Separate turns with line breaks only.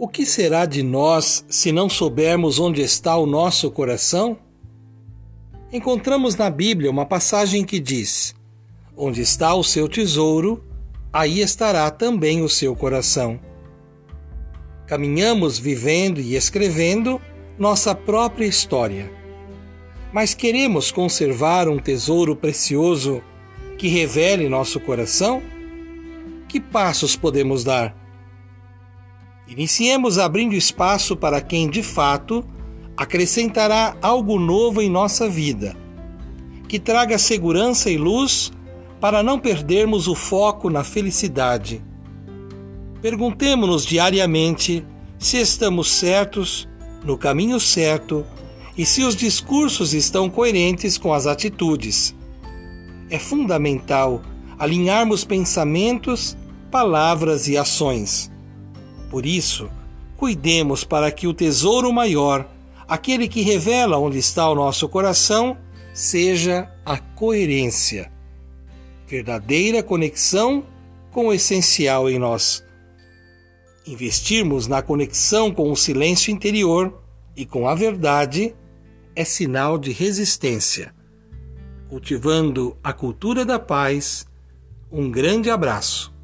O que será de nós se não soubermos onde está o nosso coração? Encontramos na Bíblia uma passagem que diz: Onde está o seu tesouro, aí estará também o seu coração. Caminhamos vivendo e escrevendo nossa própria história. Mas queremos conservar um tesouro precioso que revele nosso coração? Que passos podemos dar? Iniciemos abrindo espaço para quem de fato acrescentará algo novo em nossa vida, que traga segurança e luz para não perdermos o foco na felicidade. Perguntemos-nos diariamente se estamos certos, no caminho certo e se os discursos estão coerentes com as atitudes. É fundamental alinharmos pensamentos, palavras e ações por isso, cuidemos para que o tesouro maior, aquele que revela onde está o nosso coração, seja a coerência. Verdadeira conexão com o essencial em nós. Investirmos na conexão com o silêncio interior e com a verdade é sinal de resistência. Cultivando a cultura da paz, um grande abraço